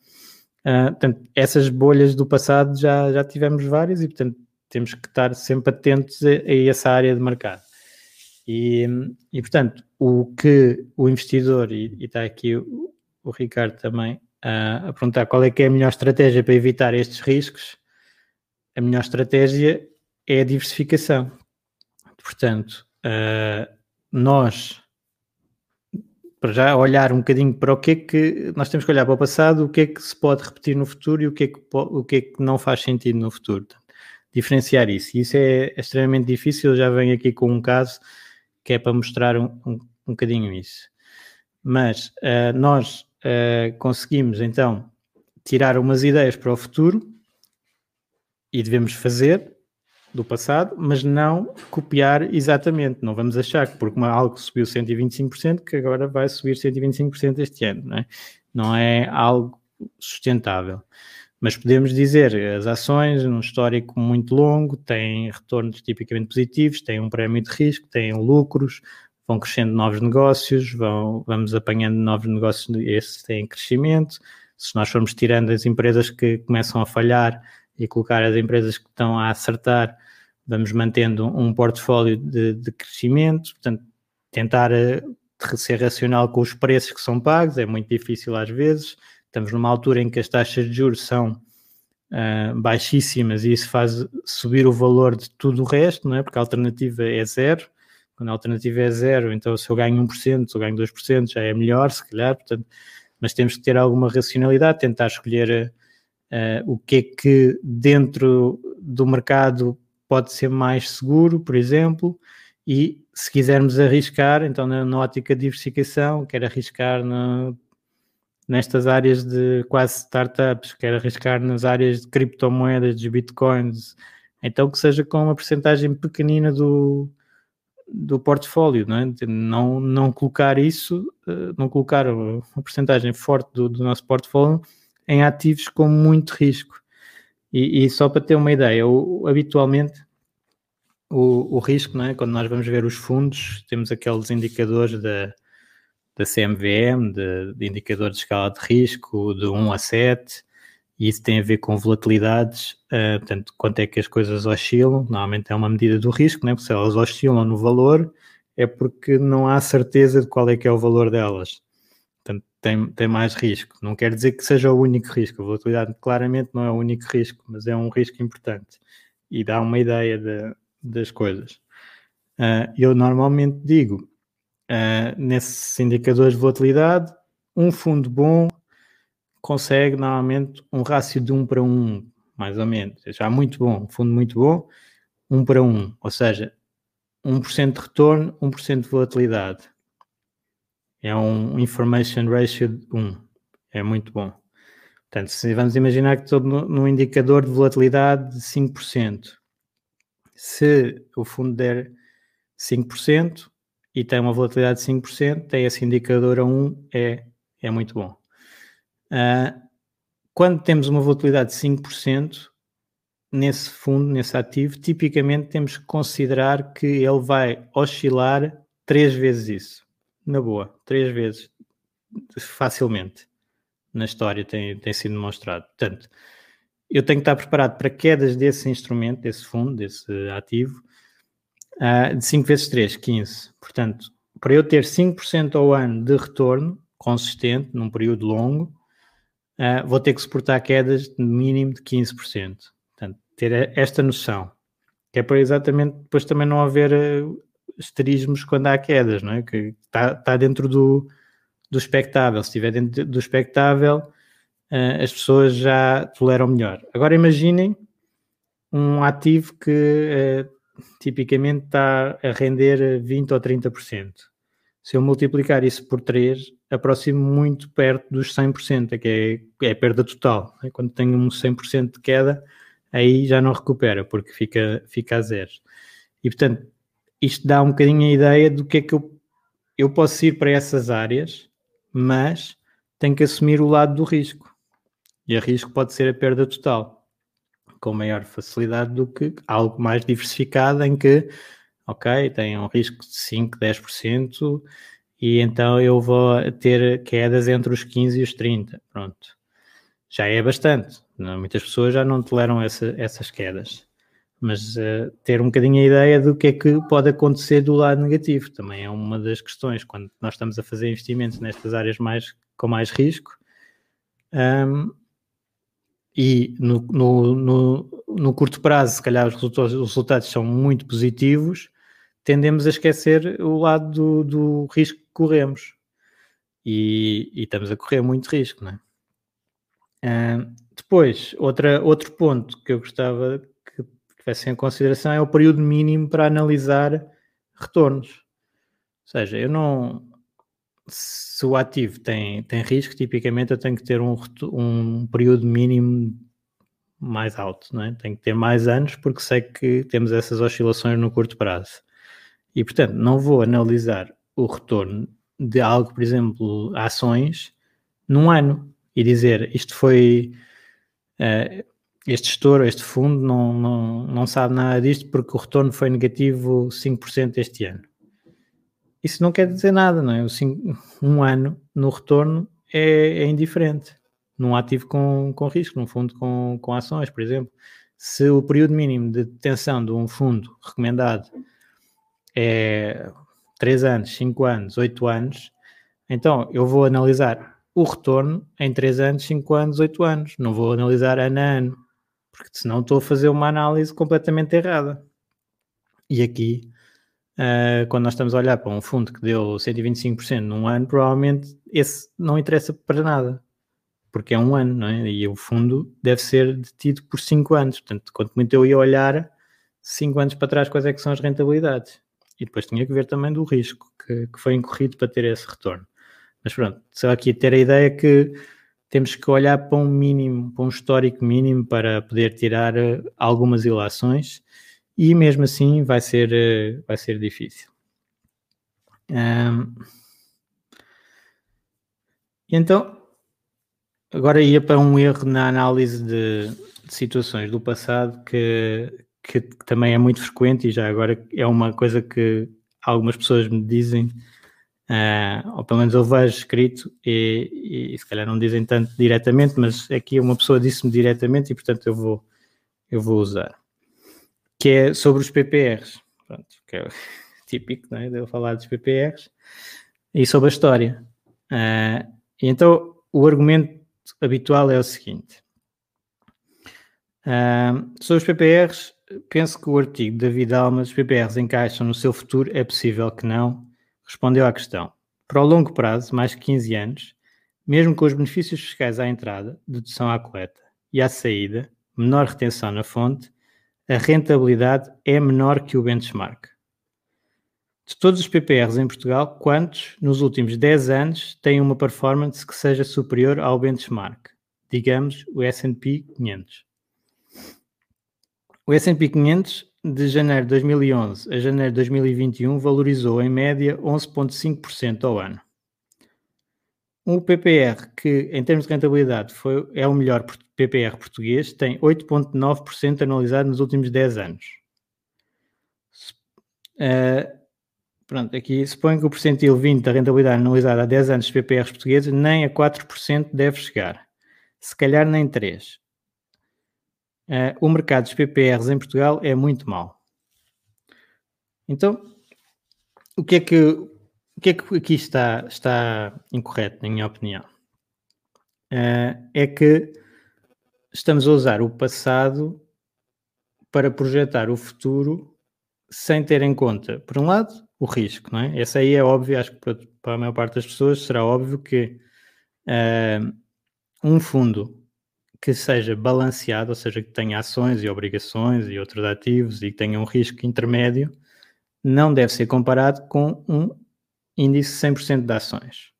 Uh, portanto, essas bolhas do passado já, já tivemos várias e, portanto, temos que estar sempre atentos a, a essa área de mercado. E, e, portanto, o que o investidor, e, e está aqui o, o Ricardo também uh, a perguntar qual é que é a melhor estratégia para evitar estes riscos, a melhor estratégia é a diversificação. Portanto, uh, nós, para já olhar um bocadinho para o que é que nós temos que olhar para o passado, o que é que se pode repetir no futuro e o que é que, o que, é que não faz sentido no futuro. Diferenciar isso. Isso é extremamente difícil. Eu já venho aqui com um caso que é para mostrar um, um, um bocadinho isso. Mas uh, nós uh, conseguimos então tirar umas ideias para o futuro e devemos fazer do passado, mas não copiar exatamente. Não vamos achar que porque algo subiu 125% que agora vai subir 125% este ano, não é? Não é algo sustentável. Mas podemos dizer, as ações, num histórico muito longo, têm retornos tipicamente positivos, têm um prémio de risco, têm lucros, vão crescendo novos negócios, vão, vamos apanhando novos negócios, esses têm crescimento. Se nós formos tirando as empresas que começam a falhar, e colocar as empresas que estão a acertar, vamos mantendo um portfólio de, de crescimento, portanto, tentar uh, ser racional com os preços que são pagos, é muito difícil às vezes, estamos numa altura em que as taxas de juros são uh, baixíssimas e isso faz subir o valor de tudo o resto, não é? Porque a alternativa é zero, quando a alternativa é zero, então se eu ganho 1%, se eu ganho 2%, já é melhor, se calhar, portanto, mas temos que ter alguma racionalidade, tentar escolher uh, o que é que dentro do mercado pode ser mais seguro, por exemplo, e se quisermos arriscar, então na, na ótica de diversificação, quer arriscar no, nestas áreas de quase startups, quer arriscar nas áreas de criptomoedas, de bitcoins, então que seja com uma porcentagem pequenina do, do portfólio, não, é? não, não colocar isso, eh, não colocar uma porcentagem forte do, do nosso portfólio em ativos com muito risco. E, e só para ter uma ideia, habitualmente o, o, risco, não é? quando nós vamos ver os fundos, temos aqueles indicadores da, da CMVM, de, de indicador de escala de risco, de 1 a 7, e isso tem a ver com volatilidades, uh, portanto, quanto é que as coisas oscilam, normalmente é uma medida do risco, né? porque se elas oscilam no valor, é porque não há certeza de qual é que é o valor delas. Portanto, tem, tem mais risco. Não quer dizer que seja o único risco. A volatilidade claramente não é o único risco, mas é um risco importante e dá uma ideia de, das coisas. Uh, eu normalmente digo, uh, nesses indicadores de volatilidade, um fundo bom consegue normalmente um rácio de 1 para 1, mais ou menos. É já muito bom, um fundo muito bom, 1 para 1, ou seja, 1% de retorno, 1% de volatilidade. É um information ratio de 1. É muito bom. Portanto, se vamos imaginar que estou num indicador de volatilidade de 5%. Se o fundo der 5% e tem uma volatilidade de 5%, tem esse indicador a 1, é, é muito bom. Uh, quando temos uma volatilidade de 5%, nesse fundo, nesse ativo, tipicamente temos que considerar que ele vai oscilar três vezes isso. Na boa, três vezes, facilmente. Na história tem, tem sido demonstrado. Portanto, eu tenho que estar preparado para quedas desse instrumento, desse fundo, desse ativo, uh, de 5 vezes 3, 15. Portanto, para eu ter 5% ao ano de retorno consistente, num período longo, uh, vou ter que suportar quedas de mínimo de 15%. Portanto, ter esta noção, que é para exatamente depois também não haver uh, esterismos quando há quedas, não é? Que está, está dentro do, do expectável. Se estiver dentro do expectável, uh, as pessoas já toleram melhor. Agora imaginem um ativo que tipicamente está a render 20 ou 30%. Se eu multiplicar isso por 3, aproximo muito perto dos 100%, que é, é perda total. Né? Quando tenho um 100% de queda, aí já não recupera, porque fica, fica a zero. E portanto, isto dá um bocadinho a ideia do que é que eu, eu posso ir para essas áreas, mas tenho que assumir o lado do risco. E o risco pode ser a perda total, com maior facilidade do que algo mais diversificado em que, ok, tem um risco de 5, 10%, e então eu vou ter quedas entre os 15 e os 30. Pronto. Já é bastante. Muitas pessoas já não toleram essa, essas quedas. Mas uh, ter um bocadinho a ideia do que é que pode acontecer do lado negativo também é uma das questões quando nós estamos a fazer investimentos nestas áreas mais, com mais risco. Um, e no, no, no, no, curto prazo, se calhar os resultados, os resultados são muito positivos, tendemos a esquecer o lado do, do risco que corremos. E, e, estamos a correr muito risco, não é? Uh, depois, outra, outro ponto que eu gostava que tivessem em consideração é o período mínimo para analisar retornos. Ou seja, eu não. Se o ativo tem, tem risco, tipicamente eu tenho que ter um, um período mínimo mais alto, não é? Tenho que ter mais anos porque sei que temos essas oscilações no curto prazo. E, portanto, não vou analisar o retorno de algo, por exemplo, ações, num ano e dizer isto foi. Uh, este gestor, este fundo, não, não, não sabe nada disto porque o retorno foi negativo 5% este ano. Isso não quer dizer nada, não é? Um ano no retorno é, é indiferente. Num ativo com, com risco, num fundo com, com ações, por exemplo. Se o período mínimo de detenção de um fundo recomendado é 3 anos, 5 anos, 8 anos, então eu vou analisar o retorno em 3 anos, 5 anos, 8 anos. Não vou analisar ano a ano, porque senão estou a fazer uma análise completamente errada. E aqui, uh, quando nós estamos a olhar para um fundo que deu 125% num ano, provavelmente esse não interessa para nada, porque é um ano, não é? E o fundo deve ser detido por 5 anos. Portanto, quanto muito eu ia olhar 5 anos para trás, quais é que são as rentabilidades e depois tinha que ver também do risco que, que foi incorrido para ter esse retorno. Mas pronto, só aqui ter a ideia que temos que olhar para um mínimo, para um histórico mínimo para poder tirar uh, algumas ilações e mesmo assim vai ser, uh, vai ser difícil. Um, então, agora ia para um erro na análise de, de situações do passado que, que, também é muito frequente e já agora é uma coisa que algumas pessoas me dizem Uh, ou pelo menos eu vejo escrito e, e, se calhar não dizem tanto diretamente, mas aqui uma pessoa disse-me diretamente e portanto eu vou, eu vou usar. Que é sobre os PPRs, Pronto, que é (laughs) típico não é? de eu falar dos PPRs e sobre a história. Uh, então o argumento habitual é o seguinte: uh, sobre os PPRs, penso que o artigo da David Almas, os PPRs encaixam no seu futuro, é possível que não respondeu à questão. Para o longo prazo, mais de 15 anos, mesmo com os benefícios fiscais à entrada, dedução à coleta e à saída, menor retenção na fonte, a rentabilidade é menor que o benchmark. De todos os PPRs em Portugal, quantos nos últimos 10 anos têm uma performance que seja superior ao benchmark? Digamos o S&P 500. O S&P 500 de janeiro de 2011 a janeiro de 2021 valorizou em média 11,5% ao ano. Um PPR que, em termos de rentabilidade, foi, é o melhor PPR português, tem 8,9% anualizado nos últimos 10 anos. Uh, pronto, aqui suponho que o percentil 20 da rentabilidade anualizada há 10 anos dos PPRs portugueses nem a 4% deve chegar. Se calhar nem 3% uh, o mercado dos PPRs em Portugal é muito mau. Então, o que é que, o que, é que aqui está, está incorreto, na minha opinião? Uh, é que estamos a usar o passado para projetar o futuro sem ter em conta, por um lado, o risco, não é? Essa aí é óbvio, acho que para, para a maior parte das pessoas será óbvio que uh, um fundo que seja balanceado, ou seja, que tenha ações e obrigações e outros ativos e que tenha um risco intermédio, não deve ser comparado com um índice 100% de ações.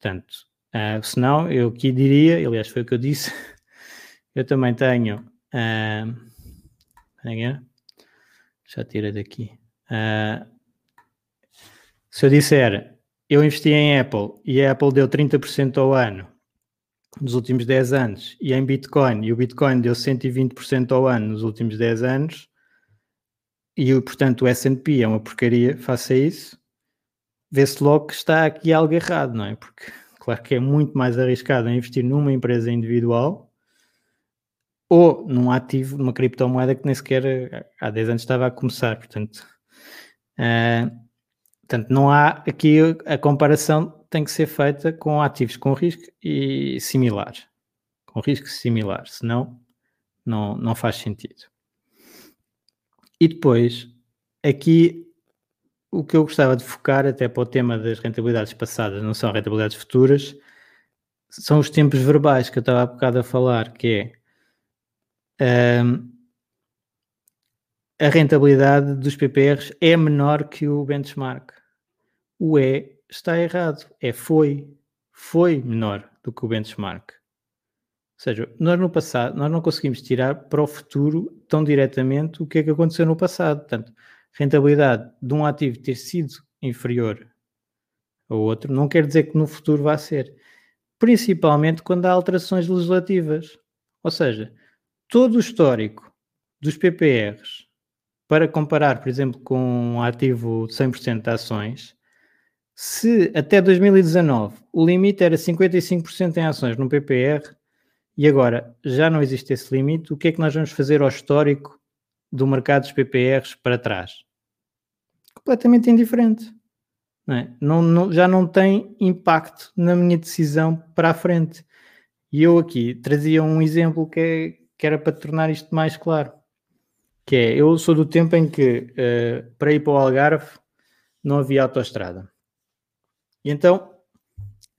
Portanto, uh, senão eu aqui diria, aliás foi o que eu disse, (laughs) eu também tenho, uh, já tirei daqui, uh, se eu disser, eu investi em Apple e a Apple deu 30% ao ano nos últimos 10 anos e em Bitcoin, e o Bitcoin deu 120% ao ano nos últimos 10 anos, e portanto o S&P é uma porcaria, faça isso, vê-se logo que está aqui algo errado, não é? Porque claro que é muito mais arriscado investir numa empresa individual ou num ativo, numa criptomoeda que nem sequer há 10 anos estava a começar, portanto, uh, portanto não há aqui a comparação tem que ser feita com ativos com risco e similares. Com risco similar, senão não, não faz sentido. E depois, aqui o que eu gostava de focar até para o tema das rentabilidades passadas, não são rentabilidades futuras, são os tempos verbais que eu estava há bocado a falar, que é um, a rentabilidade dos PPRs é menor que o benchmark. O E está errado. É foi. Foi menor do que o benchmark. Ou seja, nós no passado, nós não conseguimos tirar para o futuro tão diretamente o que é que aconteceu no passado. Portanto, rentabilidade de um ativo ter sido inferior ao outro não quer dizer que no futuro vá ser. Principalmente quando há alterações legislativas. Ou seja, todo o histórico dos PPRs para comparar, por exemplo, com um ativo de 100% de ações, se até 2019 o limite era 55% em ações no PPR e agora já não existe esse limite, o que é que nós vamos fazer ao histórico do mercado dos PPRs para trás? Completamente indiferente. Não, é? não, não já não tem impacto na minha decisão para a frente. E eu aqui trazia um exemplo que, é, que era para tornar isto mais claro. Que é, eu sou do tempo em que uh, para ir para o Algarve não havia autoestrada e então,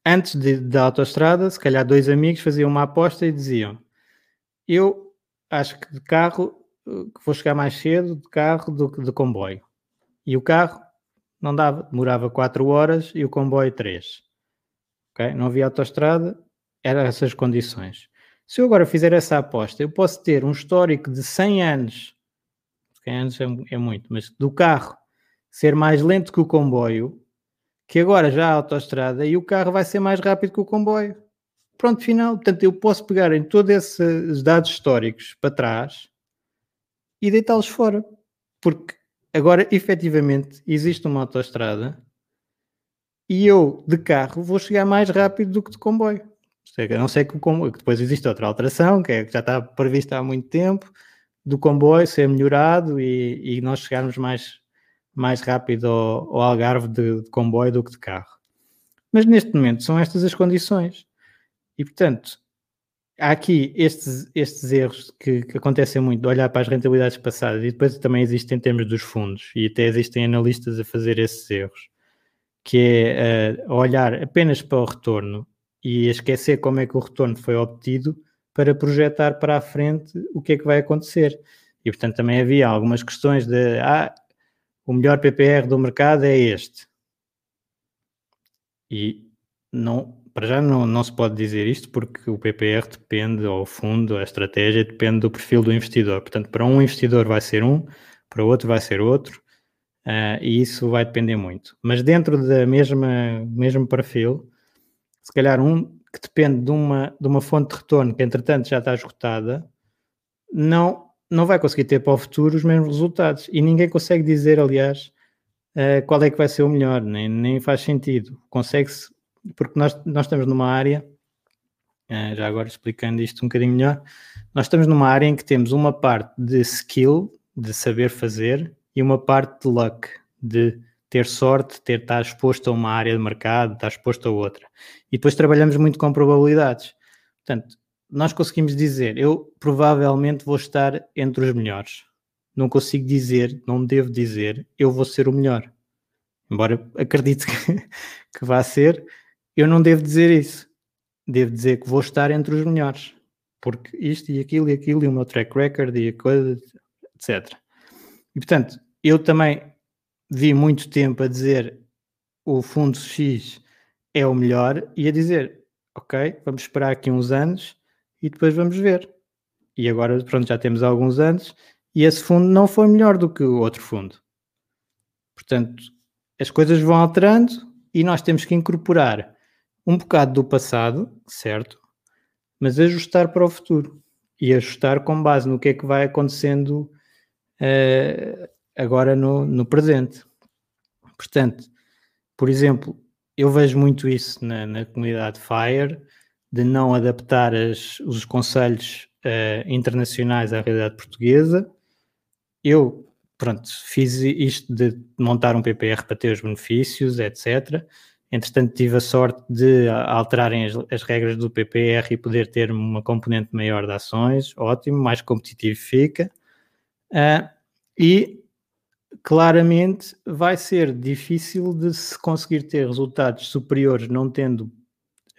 antes de, da autoestrada, se calhar dois amigos faziam uma aposta e diziam: Eu acho que de carro que vou chegar mais cedo de carro do que de comboio. E o carro não dava, demorava 4 horas e o comboio 3. Okay? Não havia autoestrada, eram essas condições. Se eu agora fizer essa aposta, eu posso ter um histórico de 100 anos, 100 anos é, é muito, mas do carro ser mais lento que o comboio, que agora já há autoestrada e o carro vai ser mais rápido que o comboio. Pronto, final. Portanto, eu posso pegar em todos esses dados históricos para trás e deitá-los fora. Porque agora, efetivamente, existe uma autoestrada e eu, de carro, vou chegar mais rápido do que de comboio. A não ser que, comboio, que depois existe outra alteração, que, é, que já está prevista há muito tempo, do comboio ser melhorado e, e nós chegarmos mais, mais rápido ao, ao Algarve de, de, comboio do que de carro. Mas neste momento são estas as condições. E portanto, há aqui estes, estes erros que, que, acontecem muito de olhar para as rentabilidades passadas e depois também existem em termos dos fundos e até existem analistas a fazer esses erros, que é uh, olhar apenas para o retorno e esquecer como é que o retorno foi obtido para projetar para a frente o que é que vai acontecer. E portanto também havia algumas questões de ah, o melhor PPR do mercado é este. E não, para já não, não se pode dizer isto porque o PPR depende, ou o fundo, a estratégia depende do perfil do investidor. Portanto, para um investidor vai ser um, para outro vai ser outro, uh, e isso vai depender muito. Mas dentro da mesma mesmo perfil, se calhar um que depende de uma, de uma fonte de retorno que entretanto já está esgotada, não não vai conseguir ter para o futuro os mesmos resultados. E ninguém consegue dizer, aliás, uh, qual é que vai ser o melhor, nem, nem faz sentido. Consegue-se, porque nós, nós estamos numa área, uh, já agora explicando isto um bocadinho melhor, nós estamos numa área em que temos uma parte de skill, de saber fazer, e uma parte de luck, de ter sorte, ter estar exposto a uma área de mercado, estar exposto a outra. E depois trabalhamos muito com probabilidades. Portanto, nós conseguimos dizer, eu provavelmente vou estar entre os melhores. Não consigo dizer, não devo dizer, eu vou ser o melhor. Embora acredite (laughs) que, que vá ser, eu não devo dizer isso. Devo dizer que vou estar entre os melhores. Porque isto e aquilo e aquilo e o meu track record e a coisa, etc. E portanto, eu também vi muito tempo a dizer o fundo X é o melhor e a dizer, ok, vamos esperar aqui uns anos e depois vamos ver. E agora, pronto, já temos alguns anos e esse fundo não foi melhor do que o outro fundo. Portanto, as coisas vão alterando e nós temos que incorporar um bocado do passado, certo? Mas ajustar para o futuro e ajustar com base no que é que vai acontecendo uh, agora no, no presente. Portanto, por exemplo, eu vejo muito isso na, na comunidade Fire de não adaptar as, os conselhos uh, internacionais à realidade portuguesa. Eu, pronto, fiz isto de montar um PPR para ter os benefícios, etc. Entretanto, tive a sorte de alterarem as, as regras do PPR e poder ter uma componente maior de ações, ótimo, mais competitivo fica. Uh, e claramente vai ser difícil de se conseguir ter resultados superiores não tendo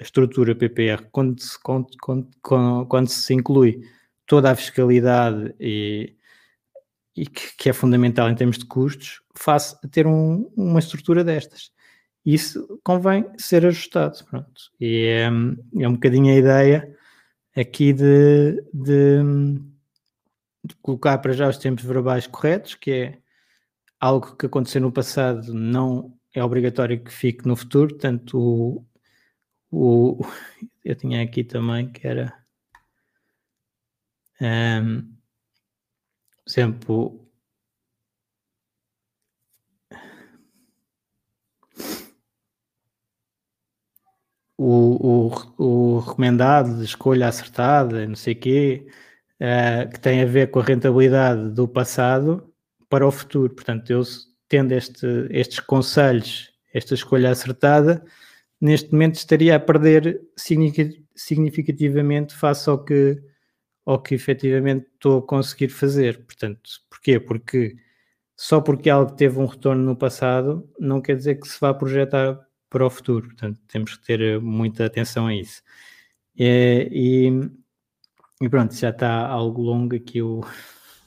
a estrutura PPR, quando se, quando, quando, quando se inclui toda a fiscalidade e, e que, que, é fundamental em termos de custos, face a ter um, uma estrutura destas. Isso convém ser ajustado. Pronto. E é, é um bocadinho a ideia aqui de, de, de, colocar para já os tempos verbais corretos, que é algo que aconteceu no passado não é obrigatório que fique no futuro, portanto o, o, (laughs) eu tinha aqui também que era um, sempre o, o, o, recomendado de escolha acertada, não sei o quê, uh, que tem a ver com a rentabilidade do passado para o futuro. Portanto, eu tendo este, estes conselhos, esta escolha acertada, neste momento estaria a perder significativamente face ao que, ao que efetivamente estou a conseguir fazer. Portanto, porquê? Porque só porque algo teve um retorno no passado não quer dizer que se vá projetar para o futuro. Portanto, temos que ter muita atenção a isso. É, e, e, pronto, já está algo longo aqui o,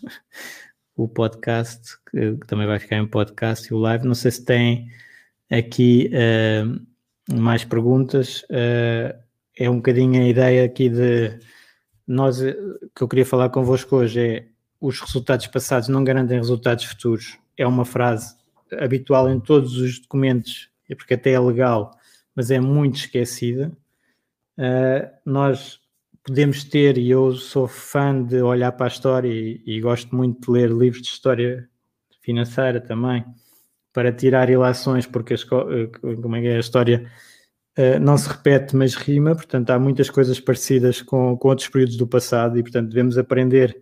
(laughs) o podcast, que também vai ficar em podcast e o live. Não sei se tem aqui. Uh, mais perguntas. Uh, é um bocadinho a ideia aqui de nós, que eu queria falar convosco hoje é os resultados passados não garantem resultados futuros. É uma frase habitual em todos os documentos, é porque até é legal, mas é muito esquecida. Uh, nós podemos ter, e eu sou fã de olhar para a história e, e, gosto muito de ler livros de história financeira também, para tirar ilações, porque a, eh, como é, é a história uh, não se repete, mas rima, portanto há muitas coisas parecidas com, com outros períodos do passado e, portanto, devemos aprender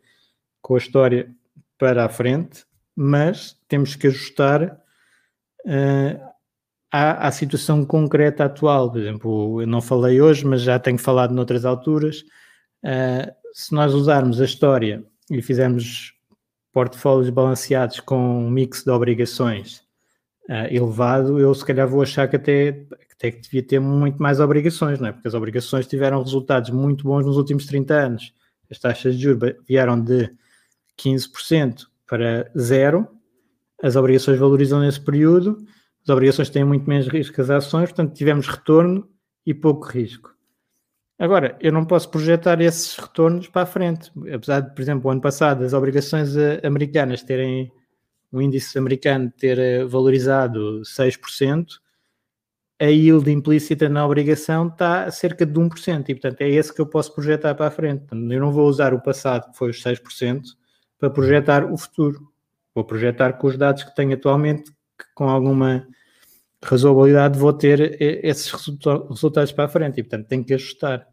com a história para a frente, mas temos que ajustar uh, à, à, situação concreta atual. Por exemplo, eu não falei hoje, mas já tenho falado noutras alturas. Uh, se nós usarmos a história e fizermos portfólios balanceados com um mix de obrigações uh, elevado, eu se calhar vou achar que até, até que devia ter muito mais obrigações, não é? Porque as obrigações tiveram resultados muito bons nos últimos 30 anos. As taxas de juros vieram de 15% para zero, as obrigações valorizam nesse período, as obrigações têm muito menos risco que as ações, portanto tivemos retorno e pouco risco. Agora, eu não posso projetar esses retornos para a frente, apesar de, por exemplo, o ano passado as obrigações eh, americanas terem, o índice americano ter eh, valorizado 6%, a yield implícita na obrigação está a cerca de 1%, e portanto é esse que eu posso projetar para a frente. Eu não vou usar o passado, que foi os 6%, para projetar o futuro. Vou projetar com os dados que tenho atualmente, que com alguma razoabilidade vou ter esses resultados para a frente e, portanto, tenho que ajustar.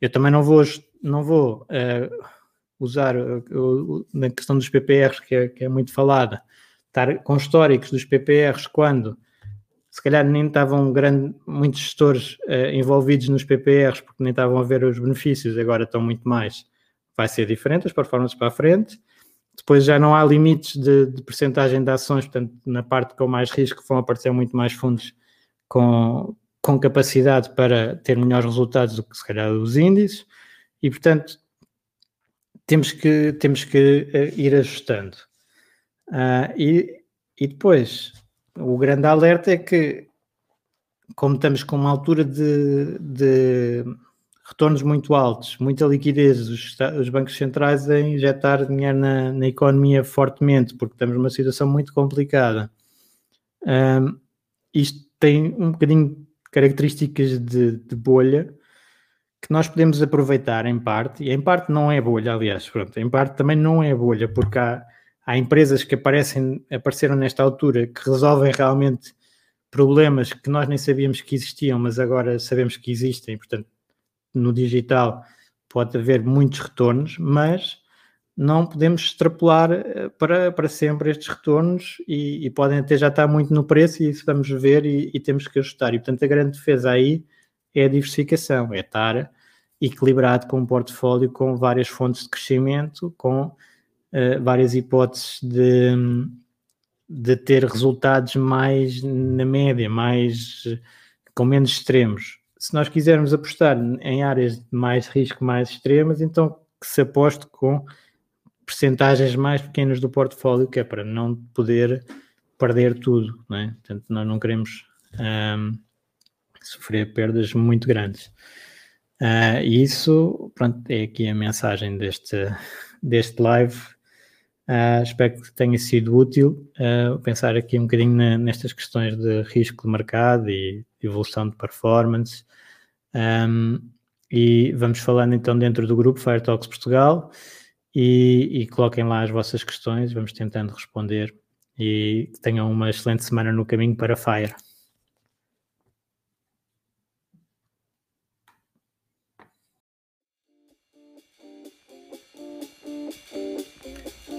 Eu também não vou, não vou uh, usar, uh, na questão dos PPRs, que é, que é, muito falada, estar com históricos dos PPRs quando se calhar nem estavam grande, muitos gestores uh, envolvidos nos PPRs porque nem estavam a ver os benefícios, agora estão muito mais. Vai ser diferente, as performances para a frente. Depois já não há limites de, de percentagem de ações, portanto, na parte com mais risco vão aparecer muito mais fundos com, com capacidade para ter melhores resultados do que se calhar os índices, e portanto temos que, temos que uh, ir ajustando. Uh, e, e depois, o grande alerta é que, como estamos com uma altura de, de retornos muito altos, muita liquidez, os, os bancos centrais a injetar dinheiro na, na, economia fortemente, porque estamos numa situação muito complicada. Um, isto tem um bocadinho de características de, de, bolha que nós podemos aproveitar em parte, e em parte não é bolha, aliás, pronto, em parte também não é bolha, porque há, há empresas que aparecem, apareceram nesta altura que resolvem realmente problemas que nós nem sabíamos que existiam, mas agora sabemos que existem, portanto no digital pode haver muitos retornos, mas não podemos extrapolar eh, para, para sempre estes retornos e, e podem até já estar muito no preço e isso vamos ver e, e, temos que ajustar. E portanto a grande defesa aí é a diversificação, é estar equilibrado com um portfólio com várias fontes de crescimento, com uh, várias hipóteses de, de ter resultados mais na média, mais com menos extremos se nós quisermos apostar em áreas de mais risco, mais extremas, então que se aposte com percentagens mais pequenas do portfólio, que é para não poder perder tudo, não é? Portanto, nós não queremos um, sofrer perdas muito grandes. Uh, isso, pronto, é aqui a mensagem deste, deste live. Uh, espero que tenha sido útil uh, pensar aqui um bocadinho na, nestas questões de risco de mercado e evolução de performance. Um, e vamos falando então dentro do grupo Fire Talks Portugal e, e coloquem lá as vossas questões, vamos tentando responder e tenham uma excelente semana no caminho para Fire.